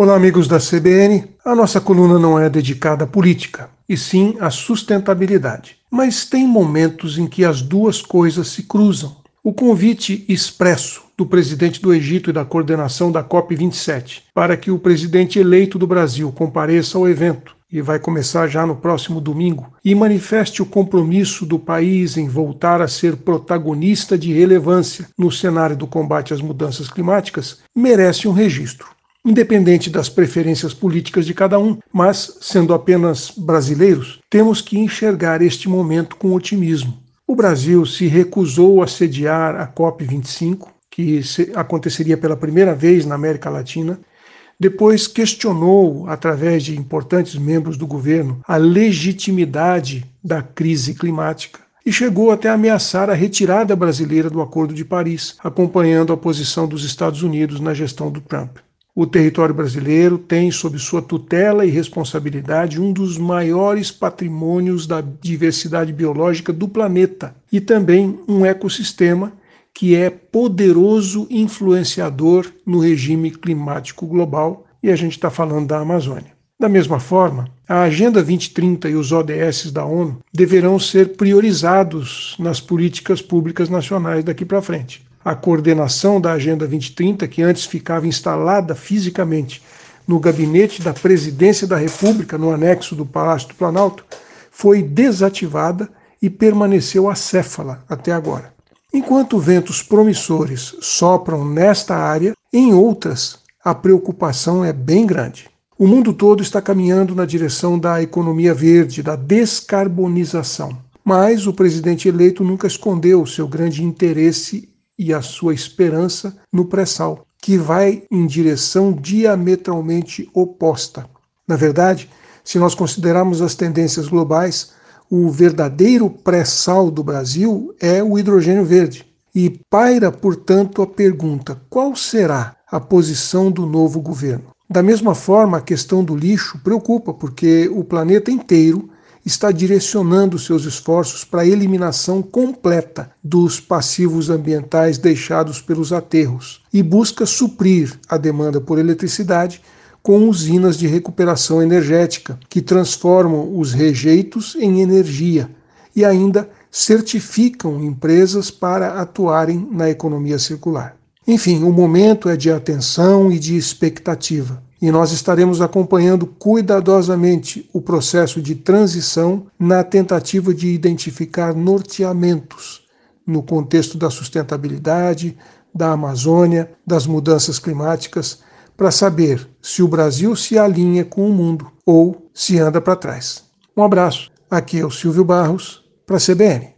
Olá, amigos da CBN. A nossa coluna não é dedicada à política, e sim à sustentabilidade. Mas tem momentos em que as duas coisas se cruzam. O convite expresso do presidente do Egito e da coordenação da COP27 para que o presidente eleito do Brasil compareça ao evento, e vai começar já no próximo domingo, e manifeste o compromisso do país em voltar a ser protagonista de relevância no cenário do combate às mudanças climáticas, merece um registro independente das preferências políticas de cada um, mas, sendo apenas brasileiros, temos que enxergar este momento com otimismo. O Brasil se recusou a sediar a COP25, que aconteceria pela primeira vez na América Latina, depois questionou, através de importantes membros do governo, a legitimidade da crise climática e chegou até a ameaçar a retirada brasileira do Acordo de Paris, acompanhando a posição dos Estados Unidos na gestão do Trump. O território brasileiro tem sob sua tutela e responsabilidade um dos maiores patrimônios da diversidade biológica do planeta e também um ecossistema que é poderoso influenciador no regime climático global, e a gente está falando da Amazônia. Da mesma forma, a Agenda 2030 e os ODS da ONU deverão ser priorizados nas políticas públicas nacionais daqui para frente a coordenação da Agenda 2030, que antes ficava instalada fisicamente no gabinete da Presidência da República, no anexo do Palácio do Planalto, foi desativada e permaneceu acéfala até agora. Enquanto ventos promissores sopram nesta área, em outras a preocupação é bem grande. O mundo todo está caminhando na direção da economia verde, da descarbonização. Mas o presidente eleito nunca escondeu seu grande interesse e a sua esperança no pré-sal, que vai em direção diametralmente oposta. Na verdade, se nós considerarmos as tendências globais, o verdadeiro pré-sal do Brasil é o hidrogênio verde. E paira, portanto, a pergunta: qual será a posição do novo governo? Da mesma forma, a questão do lixo preocupa, porque o planeta inteiro está direcionando seus esforços para a eliminação completa dos passivos ambientais deixados pelos aterros e busca suprir a demanda por eletricidade com usinas de recuperação energética, que transformam os rejeitos em energia e ainda certificam empresas para atuarem na economia circular. Enfim, o momento é de atenção e de expectativa e nós estaremos acompanhando cuidadosamente o processo de transição na tentativa de identificar norteamentos no contexto da sustentabilidade, da Amazônia, das mudanças climáticas, para saber se o Brasil se alinha com o mundo ou se anda para trás. Um abraço. Aqui é o Silvio Barros para a CBN.